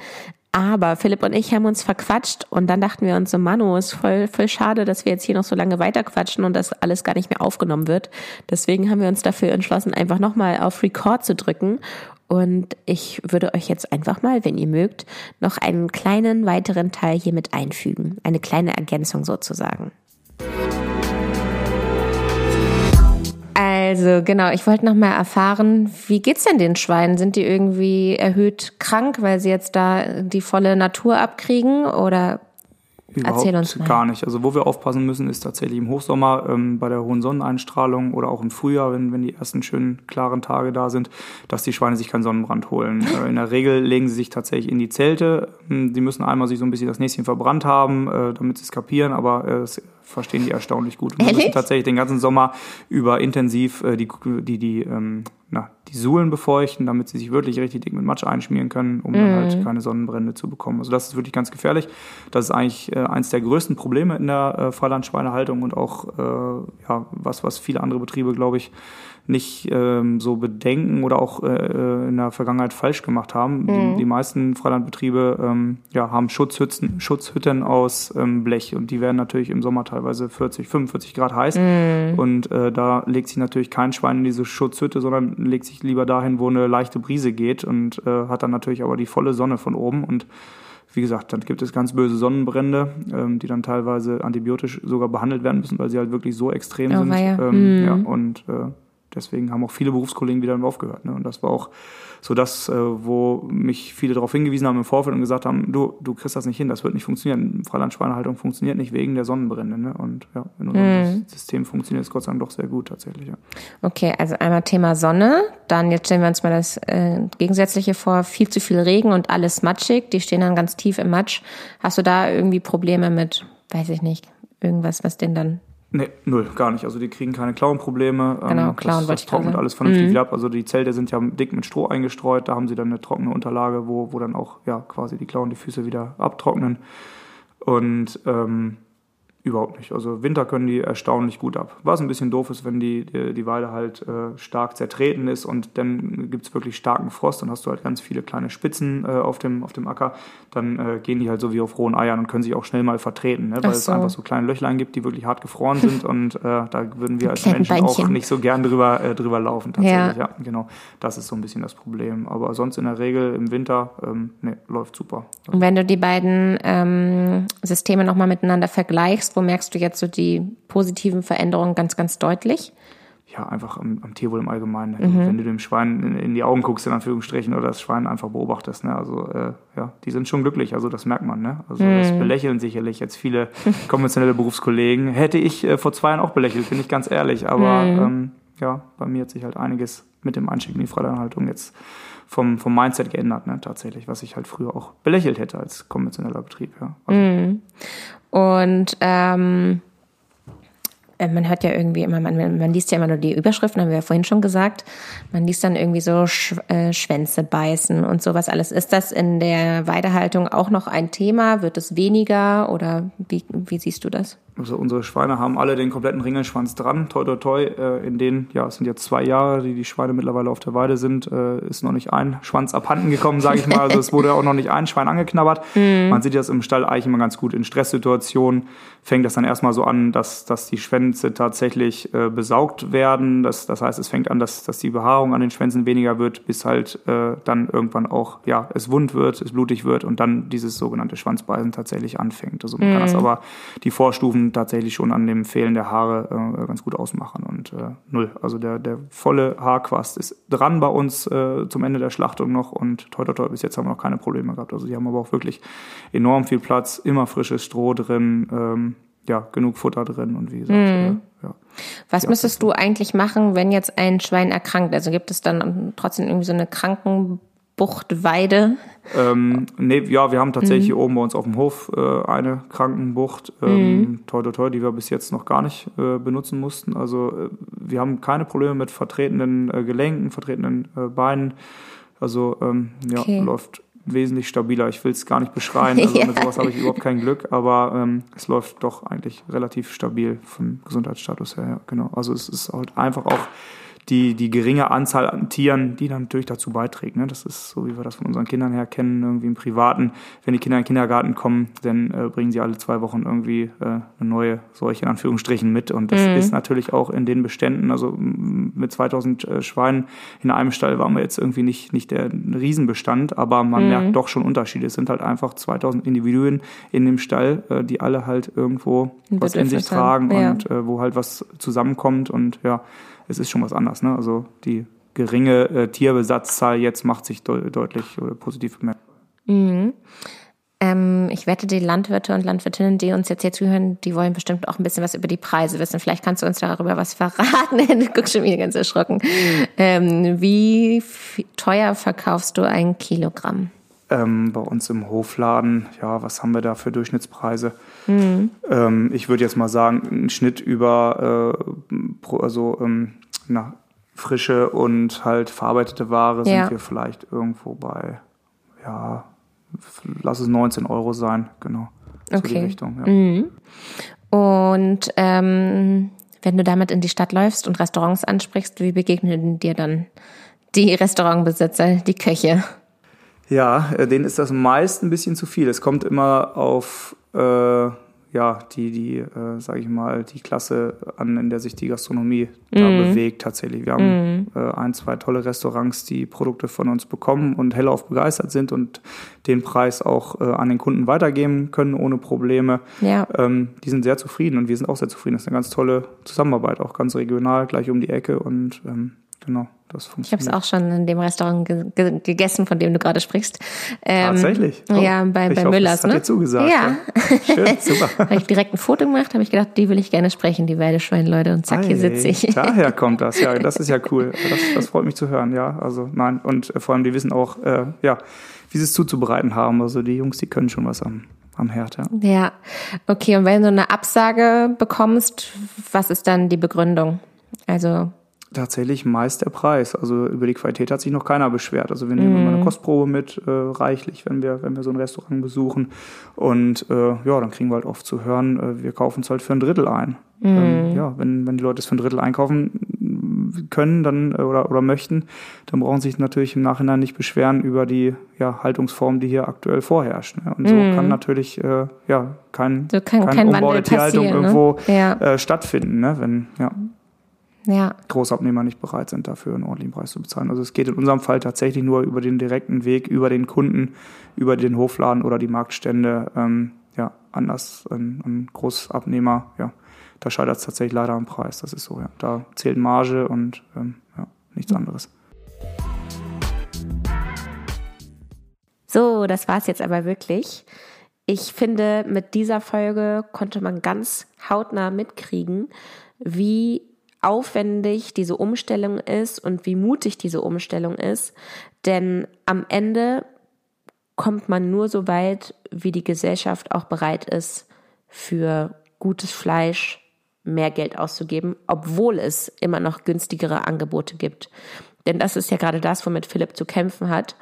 Aber Philipp und ich haben uns verquatscht und dann dachten wir uns so, Manu, ist voll, voll schade, dass wir jetzt hier noch so lange weiterquatschen und das alles gar nicht mehr aufgenommen wird. Deswegen haben wir uns dafür entschlossen, einfach nochmal auf Record zu drücken. Und ich würde euch jetzt einfach mal, wenn ihr mögt, noch einen kleinen weiteren Teil hier mit einfügen. Eine kleine Ergänzung sozusagen. Also genau, ich wollte noch mal erfahren, wie geht's denn den Schweinen? Sind die irgendwie erhöht krank, weil sie jetzt da die volle Natur abkriegen oder Überhaupt Erzähl uns mal. gar nicht. Also wo wir aufpassen müssen, ist tatsächlich im Hochsommer ähm, bei der hohen Sonneneinstrahlung oder auch im Frühjahr, wenn, wenn die ersten schönen klaren Tage da sind, dass die Schweine sich keinen Sonnenbrand holen. äh, in der Regel legen sie sich tatsächlich in die Zelte. Die müssen einmal sich so ein bisschen das Näschen verbrannt haben, äh, damit sie es kapieren, aber äh, verstehen die erstaunlich gut. Und wir müssen tatsächlich den ganzen Sommer über intensiv äh, die, die, die ähm, na, die Suhlen befeuchten, damit sie sich wirklich richtig dick mit Matsch einschmieren können, um mm. dann halt mhm. keine Sonnenbrände zu bekommen. Also das ist wirklich ganz gefährlich. Das ist eigentlich äh, eins der größten Probleme in der äh, Freilandschweinehaltung und auch äh, ja, was, was viele andere Betriebe, glaube ich, nicht ähm, so bedenken oder auch äh, äh, in der Vergangenheit falsch gemacht haben. Mhm. Die, die, meisten Freilandbetriebe ähm, ja, haben Schutzhütten, Schutzhütten aus ähm, Blech und die werden natürlich im Sommer teilweise 40, 45 Grad heiß. Mhm. Und äh, da legt sich natürlich kein Schwein in diese Schutzhütte, sondern legt sich lieber dahin, wo eine leichte Brise geht und äh, hat dann natürlich aber die volle Sonne von oben und wie gesagt, dann gibt es ganz böse Sonnenbrände, ähm, die dann teilweise antibiotisch sogar behandelt werden müssen, weil sie halt wirklich so extrem oh, sind. Ähm, mhm. ja, und äh, deswegen haben auch viele Berufskollegen wieder aufgehört. Ne? Und das war auch so das, äh, wo mich viele darauf hingewiesen haben im Vorfeld und gesagt haben, du, du kriegst das nicht hin, das wird nicht funktionieren. Freilandschweinehaltung funktioniert nicht wegen der Sonnenbrände. Ne? Und ja, in unserem mhm. System funktioniert es Gott sei Dank doch sehr gut tatsächlich. Ja. Okay, also einmal Thema Sonne, dann jetzt stellen wir uns mal das äh, Gegensätzliche vor, viel zu viel Regen und alles matschig, die stehen dann ganz tief im Matsch. Hast du da irgendwie Probleme mit, weiß ich nicht, irgendwas, was den dann Nee, null, gar nicht. Also die kriegen keine Klauenprobleme. Genau, ähm, Klauen das, das trocknet alles vernünftig mhm. wieder ab. Also die Zelte sind ja dick mit Stroh eingestreut. Da haben sie dann eine trockene Unterlage, wo, wo dann auch ja quasi die Klauen die Füße wieder abtrocknen. Und ähm, Überhaupt nicht. Also Winter können die erstaunlich gut ab. Was ein bisschen doof ist, wenn die, die, die Weide halt äh, stark zertreten ist und dann gibt's wirklich starken Frost, dann hast du halt ganz viele kleine Spitzen äh, auf, dem, auf dem Acker, dann äh, gehen die halt so wie auf rohen Eiern und können sich auch schnell mal vertreten, ne? weil so. es einfach so kleine Löchlein gibt, die wirklich hart gefroren sind und äh, da würden wir als Menschen auch nicht so gern drüber, äh, drüber laufen tatsächlich. Ja. ja. genau. Das ist so ein bisschen das Problem. Aber sonst in der Regel im Winter, ähm, nee, läuft super. Und wenn du die beiden ähm, Systeme nochmal miteinander vergleichst, wo merkst du jetzt so die positiven Veränderungen ganz, ganz deutlich? Ja, einfach am, am Tierwohl im Allgemeinen. Mhm. Wenn du dem Schwein in, in, die Augen guckst, in Anführungsstrichen, oder das Schwein einfach beobachtest, ne? Also äh, ja, die sind schon glücklich, also das merkt man, ne? Also mhm. das belächeln sicherlich jetzt viele konventionelle Berufskollegen. Hätte ich äh, vor zwei Jahren auch belächelt, bin ich ganz ehrlich. Aber mhm. ähm, ja, bei mir hat sich halt einiges mit dem Einstieg in die Freilandhaltung jetzt vom, vom Mindset geändert, ne, tatsächlich, was ich halt früher auch belächelt hätte als konventioneller Betrieb, ja. Also, mm. Und ähm, äh, man hört ja irgendwie immer, man, man liest ja immer nur die Überschriften, haben wir ja vorhin schon gesagt. Man liest dann irgendwie so Sch äh, Schwänze beißen und sowas alles. Ist das in der Weidehaltung auch noch ein Thema? Wird es weniger oder wie, wie siehst du das? Also unsere Schweine haben alle den kompletten Ringelschwanz dran, toi toi toi. Äh, in denen, ja, es sind jetzt zwei Jahre, die die Schweine mittlerweile auf der Weide sind, äh, ist noch nicht ein Schwanz abhanden gekommen, sage ich mal. Also es wurde auch noch nicht ein Schwein angeknabbert. Mhm. Man sieht das im Stall eigentlich immer ganz gut. In Stresssituationen fängt das dann erstmal so an, dass, dass die Schwänze tatsächlich äh, besaugt werden. Das, das heißt, es fängt an, dass, dass die Behaarung an den Schwänzen weniger wird, bis halt äh, dann irgendwann auch, ja, es wund wird, es blutig wird und dann dieses sogenannte Schwanzbeißen tatsächlich anfängt. Also man mhm. kann das aber die Vorstufen tatsächlich schon an dem Fehlen der Haare äh, ganz gut ausmachen. Und äh, null. Also der, der volle Haarquast ist dran bei uns äh, zum Ende der Schlachtung noch und toi toi toi, bis jetzt haben wir noch keine Probleme gehabt. Also die haben aber auch wirklich enorm viel Platz, immer frisches Stroh drin, ähm, ja, genug Futter drin und wie gesagt, mhm. ja. Was müsstest du eigentlich machen, wenn jetzt ein Schwein erkrankt? Also gibt es dann trotzdem irgendwie so eine Kranken Buchtweide? Ähm, nee, ja, wir haben tatsächlich mhm. hier oben bei uns auf dem Hof äh, eine Krankenbucht, ähm, mhm. toi, toi, toi, die wir bis jetzt noch gar nicht äh, benutzen mussten. Also äh, wir haben keine Probleme mit vertretenen äh, Gelenken, vertretenen äh, Beinen. Also ähm, ja, okay. läuft wesentlich stabiler. Ich will es gar nicht beschreien, also ja. mit sowas habe ich überhaupt kein Glück, aber ähm, es läuft doch eigentlich relativ stabil vom Gesundheitsstatus her. Ja, genau. Also es ist halt einfach auch die, die geringe Anzahl an Tieren, die dann natürlich dazu beiträgt. Ne? Das ist so, wie wir das von unseren Kindern her kennen, irgendwie im Privaten. Wenn die Kinder in den Kindergarten kommen, dann äh, bringen sie alle zwei Wochen irgendwie äh, eine neue Seuche in Anführungsstrichen mit. Und das mhm. ist natürlich auch in den Beständen, also mit 2000 äh, Schweinen in einem Stall waren wir jetzt irgendwie nicht, nicht der Riesenbestand, aber man mhm. merkt doch schon Unterschiede. Es sind halt einfach 2000 Individuen in dem Stall, äh, die alle halt irgendwo was in sich tragen ja. und äh, wo halt was zusammenkommt und ja, es ist schon was anderes. Ne? Also die geringe äh, Tierbesatzahl jetzt macht sich de deutlich äh, positiv bemerkbar. Mhm. Ähm, ich wette, die Landwirte und Landwirtinnen, die uns jetzt hier zuhören, die wollen bestimmt auch ein bisschen was über die Preise wissen. Vielleicht kannst du uns darüber was verraten. du guckst schon wieder ganz erschrocken. Ähm, wie teuer verkaufst du ein Kilogramm? Ähm, bei uns im Hofladen, ja, was haben wir da für Durchschnittspreise? Mhm. Ähm, ich würde jetzt mal sagen, ein Schnitt über, äh, also ähm, na, frische und halt verarbeitete Ware ja. sind wir vielleicht irgendwo bei, ja, lass es 19 Euro sein, genau. So okay. die Richtung, ja. Mhm. Und ähm, wenn du damit in die Stadt läufst und Restaurants ansprichst, wie begegnen dir dann die Restaurantbesitzer, die Köche? Ja, äh, denen ist das meist ein bisschen zu viel. Es kommt immer auf, ja, die, die, äh, sage ich mal, die Klasse an, in der sich die Gastronomie mm. da mhm. bewegt tatsächlich. Wir haben mm. äh, ein, zwei tolle Restaurants, die Produkte von uns bekommen und hellauf begeistert sind und den Preis auch äh, an den Kunden weitergeben können ohne Probleme. Ja. Ähm, die sind sehr zufrieden und wir sind auch sehr zufrieden. Das ist eine ganz tolle Zusammenarbeit, auch ganz regional, gleich um die Ecke und ähm, genau. Das ich habe es auch schon in dem Restaurant ge ge gegessen, von dem du gerade sprichst. Ähm, Tatsächlich? Oh, ja, bei, bei hoffe, Müllers. Das ne? hat dir zugesagt. Ja. ja. Schön, super. habe ich direkt ein Foto gemacht, habe ich gedacht, die will ich gerne sprechen, die Weideschwein-Leute. Und zack, Ei, hier sitze ich. Daher kommt das, ja. Das ist ja cool. Das, das freut mich zu hören, ja. Also nein. Und äh, vor allem, die wissen auch, äh, ja, wie sie es zuzubereiten haben. Also die Jungs, die können schon was am, am Herd, ja. Ja, okay. Und wenn du eine Absage bekommst, was ist dann die Begründung? Also tatsächlich meist der Preis. Also über die Qualität hat sich noch keiner beschwert. Also wir nehmen mm. immer eine mhm. Kostprobe mit, äh, reichlich, wenn wir, wenn wir so ein Restaurant besuchen. Und äh, ja, dann kriegen wir halt oft zu hören, äh, wir kaufen es halt für ein Drittel ein. Mm. Ähm, ja, wenn, wenn die Leute es für ein Drittel einkaufen können dann äh, oder, oder möchten, dann brauchen sie sich natürlich im Nachhinein nicht beschweren über die ja, Haltungsform, die hier aktuell vorherrscht. Ne? Und so mm. kann natürlich äh, ja kein, so kann, kein, kein Umbau der Tierhaltung ne? irgendwo ja. äh, stattfinden, ne? wenn ja ja. Großabnehmer nicht bereit sind, dafür einen ordentlichen Preis zu bezahlen. Also es geht in unserem Fall tatsächlich nur über den direkten Weg, über den Kunden, über den Hofladen oder die Marktstände. Ähm, ja, anders ein, ein Großabnehmer, ja, da scheitert es tatsächlich leider am Preis. Das ist so, ja. Da zählt Marge und ähm, ja, nichts anderes. So, das war's jetzt aber wirklich. Ich finde, mit dieser Folge konnte man ganz hautnah mitkriegen, wie aufwendig diese Umstellung ist und wie mutig diese Umstellung ist. Denn am Ende kommt man nur so weit, wie die Gesellschaft auch bereit ist, für gutes Fleisch mehr Geld auszugeben, obwohl es immer noch günstigere Angebote gibt. Denn das ist ja gerade das, womit Philipp zu kämpfen hat,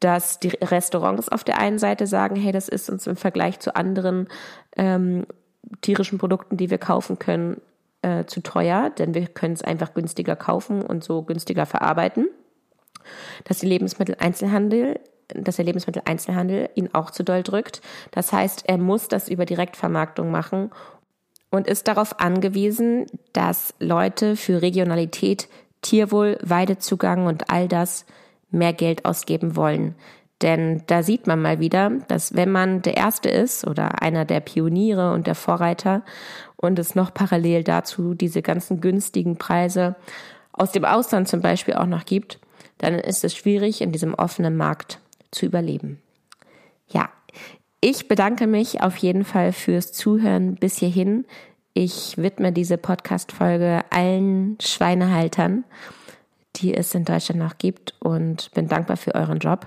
dass die Restaurants auf der einen Seite sagen, hey, das ist uns im Vergleich zu anderen ähm, tierischen Produkten, die wir kaufen können, äh, zu teuer, denn wir können es einfach günstiger kaufen und so günstiger verarbeiten. Dass die Lebensmitteleinzelhandel dass der Lebensmitteleinzelhandel ihn auch zu doll drückt. Das heißt, er muss das über Direktvermarktung machen und ist darauf angewiesen, dass Leute für Regionalität, Tierwohl, Weidezugang und all das mehr Geld ausgeben wollen. Denn da sieht man mal wieder, dass wenn man der Erste ist oder einer der Pioniere und der Vorreiter und es noch parallel dazu diese ganzen günstigen Preise aus dem Ausland zum Beispiel auch noch gibt, dann ist es schwierig, in diesem offenen Markt zu überleben. Ja, ich bedanke mich auf jeden Fall fürs Zuhören bis hierhin. Ich widme diese Podcast-Folge allen Schweinehaltern, die es in Deutschland noch gibt und bin dankbar für euren Job.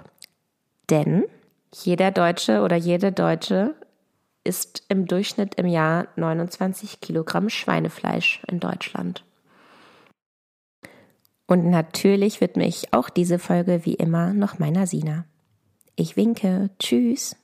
Denn jeder Deutsche oder jede Deutsche isst im Durchschnitt im Jahr 29 Kilogramm Schweinefleisch in Deutschland. Und natürlich widme ich auch diese Folge wie immer noch meiner Sina. Ich winke. Tschüss.